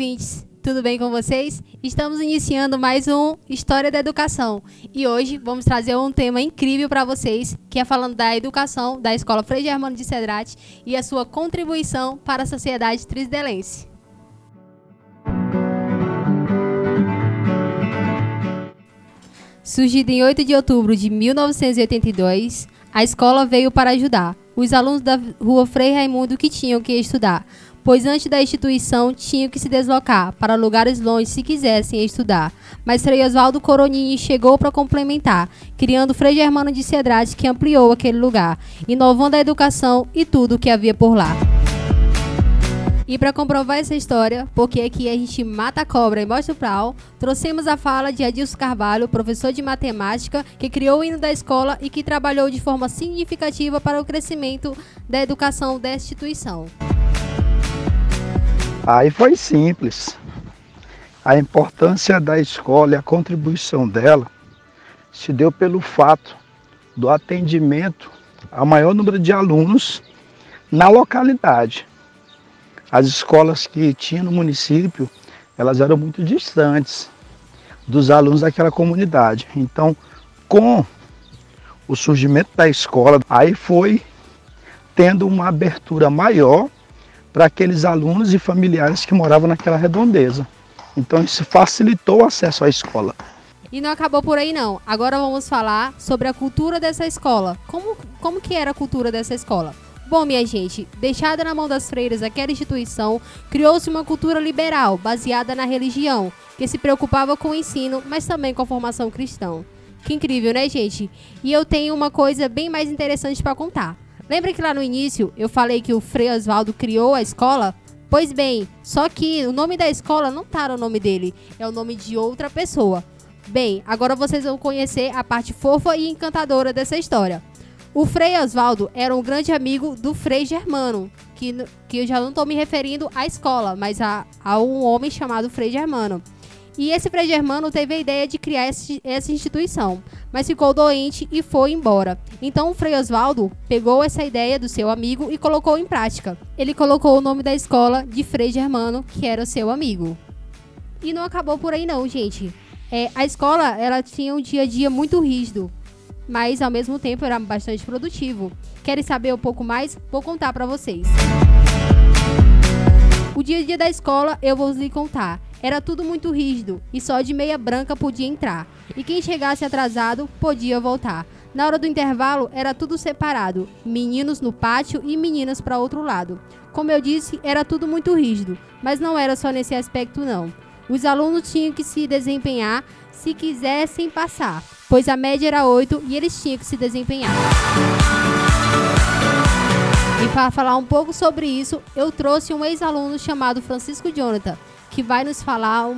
ouvintes! Tudo bem com vocês? Estamos iniciando mais um História da Educação e hoje vamos trazer um tema incrível para vocês, que é falando da educação da Escola Frei Germano de Cedrate e a sua contribuição para a sociedade trisdelense. Surgida em 8 de outubro de 1982, a escola veio para ajudar os alunos da Rua Frei Raimundo que tinham que estudar, pois antes da instituição tinham que se deslocar para lugares longe se quisessem estudar. Mas Frei Oswaldo Coronini chegou para complementar, criando Frei Germano de Cedrate que ampliou aquele lugar, inovando a educação e tudo o que havia por lá. E para comprovar essa história, porque aqui a gente mata a cobra e mostra o pau, trouxemos a fala de Adilson Carvalho, professor de matemática, que criou o hino da escola e que trabalhou de forma significativa para o crescimento da educação da instituição. Aí foi simples. A importância da escola e a contribuição dela se deu pelo fato do atendimento ao maior número de alunos na localidade. As escolas que tinha no município, elas eram muito distantes dos alunos daquela comunidade. Então, com o surgimento da escola, aí foi tendo uma abertura maior para aqueles alunos e familiares que moravam naquela redondeza. Então isso facilitou o acesso à escola. E não acabou por aí não. Agora vamos falar sobre a cultura dessa escola. Como, como que era a cultura dessa escola? Bom, minha gente, deixada na mão das freiras aquela instituição, criou-se uma cultura liberal, baseada na religião, que se preocupava com o ensino, mas também com a formação cristã. Que incrível, né, gente? E eu tenho uma coisa bem mais interessante para contar. Lembra que lá no início eu falei que o Frei Oswaldo criou a escola? Pois bem, só que o nome da escola não tá no nome dele, é o nome de outra pessoa. Bem, agora vocês vão conhecer a parte fofa e encantadora dessa história. O Frei Oswaldo era um grande amigo do Frei Germano, que, que eu já não estou me referindo à escola, mas a, a um homem chamado Frei Germano. E esse Frei Germano teve a ideia de criar esse, essa instituição, mas ficou doente e foi embora. Então o Frei Oswaldo pegou essa ideia do seu amigo e colocou em prática. Ele colocou o nome da escola de Frei Germano, que era o seu amigo. E não acabou por aí não, gente. É, a escola ela tinha um dia a dia muito rígido mas ao mesmo tempo era bastante produtivo. Querem saber um pouco mais? Vou contar para vocês. O dia a dia da escola eu vou lhe contar. Era tudo muito rígido e só de meia branca podia entrar. E quem chegasse atrasado podia voltar. Na hora do intervalo era tudo separado, meninos no pátio e meninas para outro lado. Como eu disse, era tudo muito rígido, mas não era só nesse aspecto não. Os alunos tinham que se desempenhar se quisessem passar pois a média era 8 e eles tinham que se desempenhar. E para falar um pouco sobre isso, eu trouxe um ex-aluno chamado Francisco Jonathan, que vai nos falar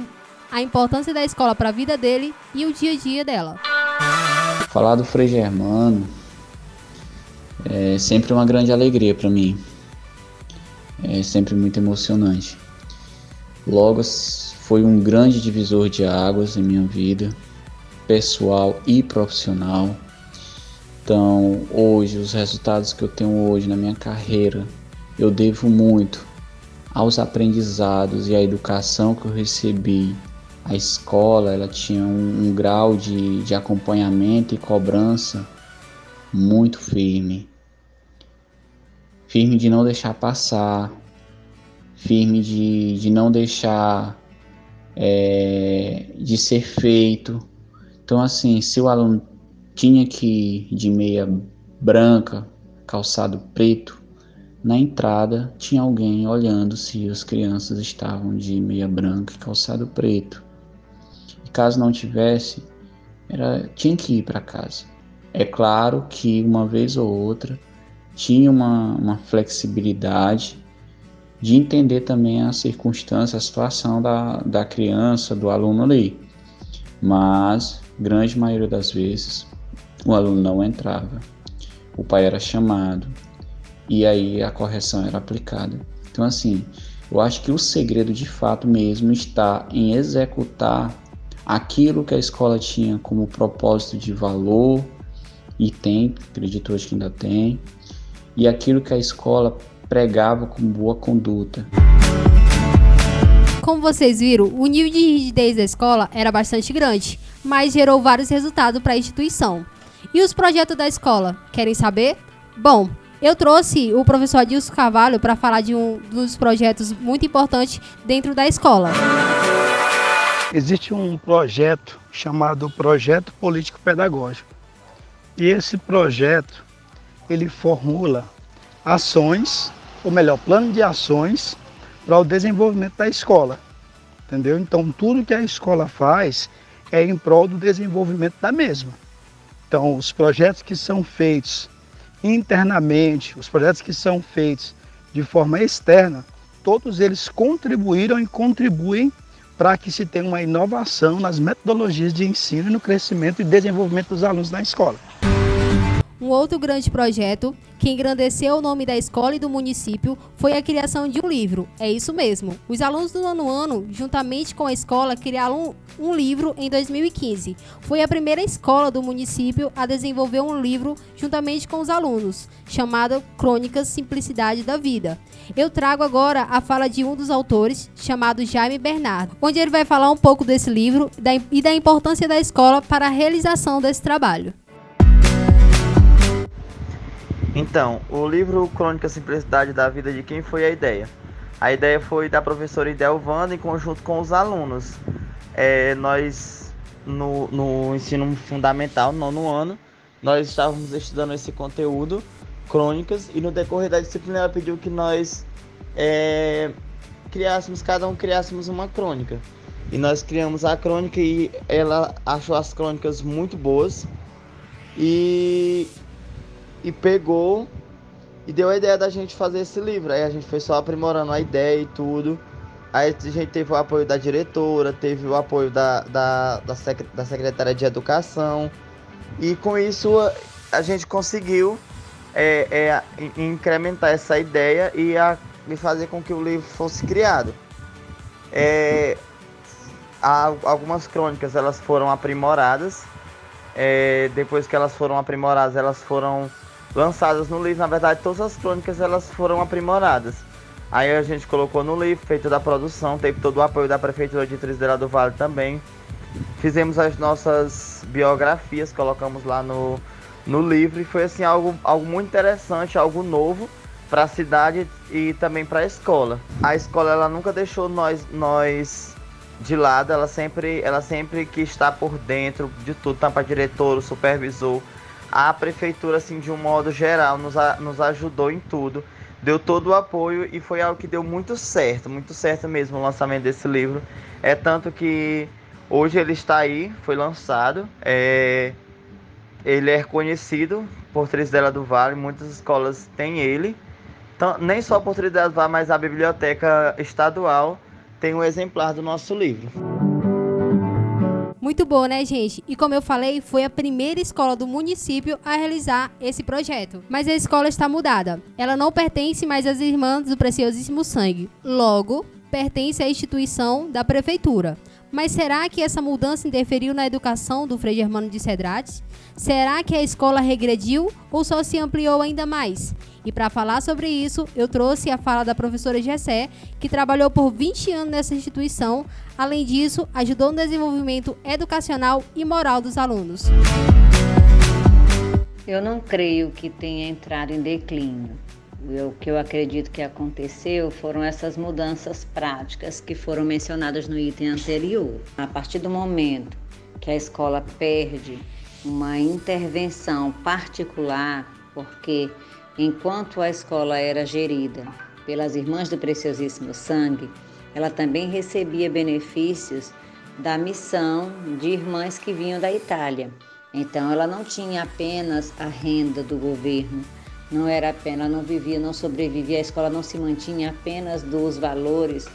a importância da escola para a vida dele e o dia a dia dela. Falar do Frei Germano é sempre uma grande alegria para mim. É sempre muito emocionante. Logo foi um grande divisor de águas em minha vida pessoal e profissional. Então, hoje, os resultados que eu tenho hoje na minha carreira, eu devo muito aos aprendizados e à educação que eu recebi. A escola, ela tinha um, um grau de, de acompanhamento e cobrança muito firme. Firme de não deixar passar, firme de, de não deixar é, de ser feito, então, assim, se o aluno tinha que ir de meia branca, calçado preto, na entrada tinha alguém olhando se as crianças estavam de meia branca e calçado preto. E caso não tivesse, era, tinha que ir para casa. É claro que uma vez ou outra tinha uma, uma flexibilidade de entender também a circunstância, a situação da, da criança, do aluno ali. Mas grande maioria das vezes, o aluno não entrava, o pai era chamado e aí a correção era aplicada. Então, assim, eu acho que o segredo de fato mesmo está em executar aquilo que a escola tinha como propósito de valor e tem, acredito hoje que ainda tem, e aquilo que a escola pregava como boa conduta. Como vocês viram, o nível de rigidez da escola era bastante grande, mas gerou vários resultados para a instituição. E os projetos da escola? Querem saber? Bom, eu trouxe o professor Adilson Carvalho para falar de um dos projetos muito importantes dentro da escola. Existe um projeto chamado Projeto Político Pedagógico. E esse projeto, ele formula ações, ou melhor, plano de ações para o desenvolvimento da escola. Entendeu? Então, tudo que a escola faz é em prol do desenvolvimento da mesma. Então, os projetos que são feitos internamente, os projetos que são feitos de forma externa, todos eles contribuíram e contribuem para que se tenha uma inovação nas metodologias de ensino e no crescimento e desenvolvimento dos alunos na escola. Um outro grande projeto que engrandeceu o nome da escola e do município foi a criação de um livro. É isso mesmo. Os alunos do nono ano, juntamente com a escola, criaram um, um livro em 2015. Foi a primeira escola do município a desenvolver um livro juntamente com os alunos, chamado Crônicas Simplicidade da Vida. Eu trago agora a fala de um dos autores, chamado Jaime Bernardo, onde ele vai falar um pouco desse livro e da importância da escola para a realização desse trabalho. Então, o livro Crônica Simplicidade da Vida de quem foi a ideia? A ideia foi da professora Idelvanda em conjunto com os alunos. É, nós, no, no ensino fundamental, nono ano, nós estávamos estudando esse conteúdo, crônicas, e no decorrer da disciplina ela pediu que nós é, criássemos, cada um criássemos uma crônica. E nós criamos a crônica e ela achou as crônicas muito boas. E e pegou e deu a ideia da gente fazer esse livro. Aí a gente foi só aprimorando a ideia e tudo. Aí a gente teve o apoio da diretora, teve o apoio da, da, da, sec, da Secretaria de Educação. E com isso a gente conseguiu é, é, incrementar essa ideia e, a, fazer com que o livro fosse criado. É, há, algumas crônicas elas foram aprimoradas. É, depois que elas foram aprimoradas, elas foram lançadas no livro. Na verdade, todas as crônicas elas foram aprimoradas. Aí a gente colocou no livro, feito da produção, teve todo o apoio da Prefeitura de Trisdeira do Vale também. Fizemos as nossas biografias, colocamos lá no, no livro e foi assim algo, algo muito interessante, algo novo para a cidade e também para a escola. A escola ela nunca deixou nós nós de lado, ela sempre ela sempre que está por dentro de tudo, tanto para diretor, o supervisor, a prefeitura, assim, de um modo geral, nos, a, nos ajudou em tudo, deu todo o apoio e foi algo que deu muito certo, muito certo mesmo o lançamento desse livro. É tanto que hoje ele está aí, foi lançado, é, ele é reconhecido por Trisdela do Vale, muitas escolas têm ele, então, nem só por Trisdela do Vale, mas a biblioteca estadual tem um exemplar do nosso livro. Muito bom, né, gente? E como eu falei, foi a primeira escola do município a realizar esse projeto. Mas a escola está mudada. Ela não pertence mais às Irmãs do Preciosíssimo Sangue. Logo, pertence à instituição da prefeitura. Mas será que essa mudança interferiu na educação do Frei Germano de Cedrates? Será que a escola regrediu ou só se ampliou ainda mais? E para falar sobre isso, eu trouxe a fala da professora Gessé, que trabalhou por 20 anos nessa instituição. Além disso, ajudou no desenvolvimento educacional e moral dos alunos. Eu não creio que tenha entrado em declínio. O que eu acredito que aconteceu foram essas mudanças práticas que foram mencionadas no item anterior. A partir do momento que a escola perde uma intervenção particular, porque Enquanto a escola era gerida pelas Irmãs do Preciosíssimo Sangue, ela também recebia benefícios da missão de irmãs que vinham da Itália. Então ela não tinha apenas a renda do governo, não era apenas, ela não vivia, não sobrevivia, a escola não se mantinha apenas dos valores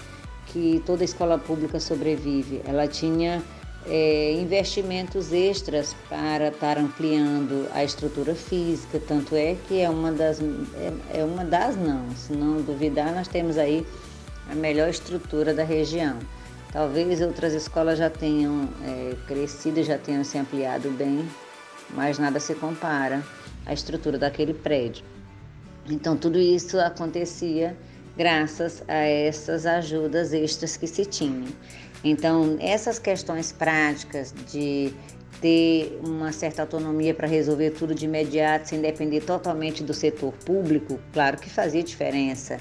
que toda escola pública sobrevive. Ela tinha é, investimentos extras para estar ampliando a estrutura física, tanto é que é uma das, é, é uma das não, se não duvidar, nós temos aí a melhor estrutura da região. Talvez outras escolas já tenham é, crescido, já tenham se ampliado bem, mas nada se compara à estrutura daquele prédio. Então tudo isso acontecia graças a essas ajudas extras que se tinham. Então, essas questões práticas de ter uma certa autonomia para resolver tudo de imediato, sem depender totalmente do setor público, claro que fazia diferença.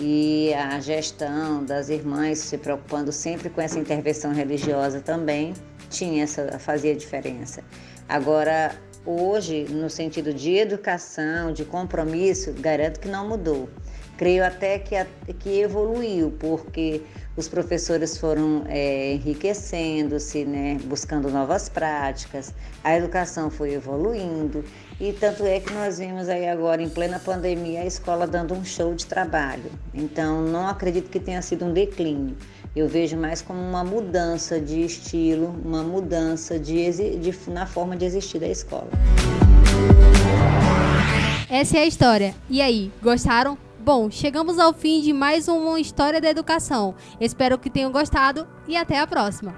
E a gestão das irmãs se preocupando sempre com essa intervenção religiosa também tinha essa fazia diferença. Agora, hoje, no sentido de educação, de compromisso, garanto que não mudou. Creio até que, que evoluiu, porque os professores foram é, enriquecendo-se, né, buscando novas práticas, a educação foi evoluindo e tanto é que nós vimos aí agora, em plena pandemia, a escola dando um show de trabalho. Então, não acredito que tenha sido um declínio. Eu vejo mais como uma mudança de estilo, uma mudança de, de na forma de existir da escola. Essa é a história. E aí, gostaram? Bom, chegamos ao fim de mais uma história da educação. Espero que tenham gostado e até a próxima.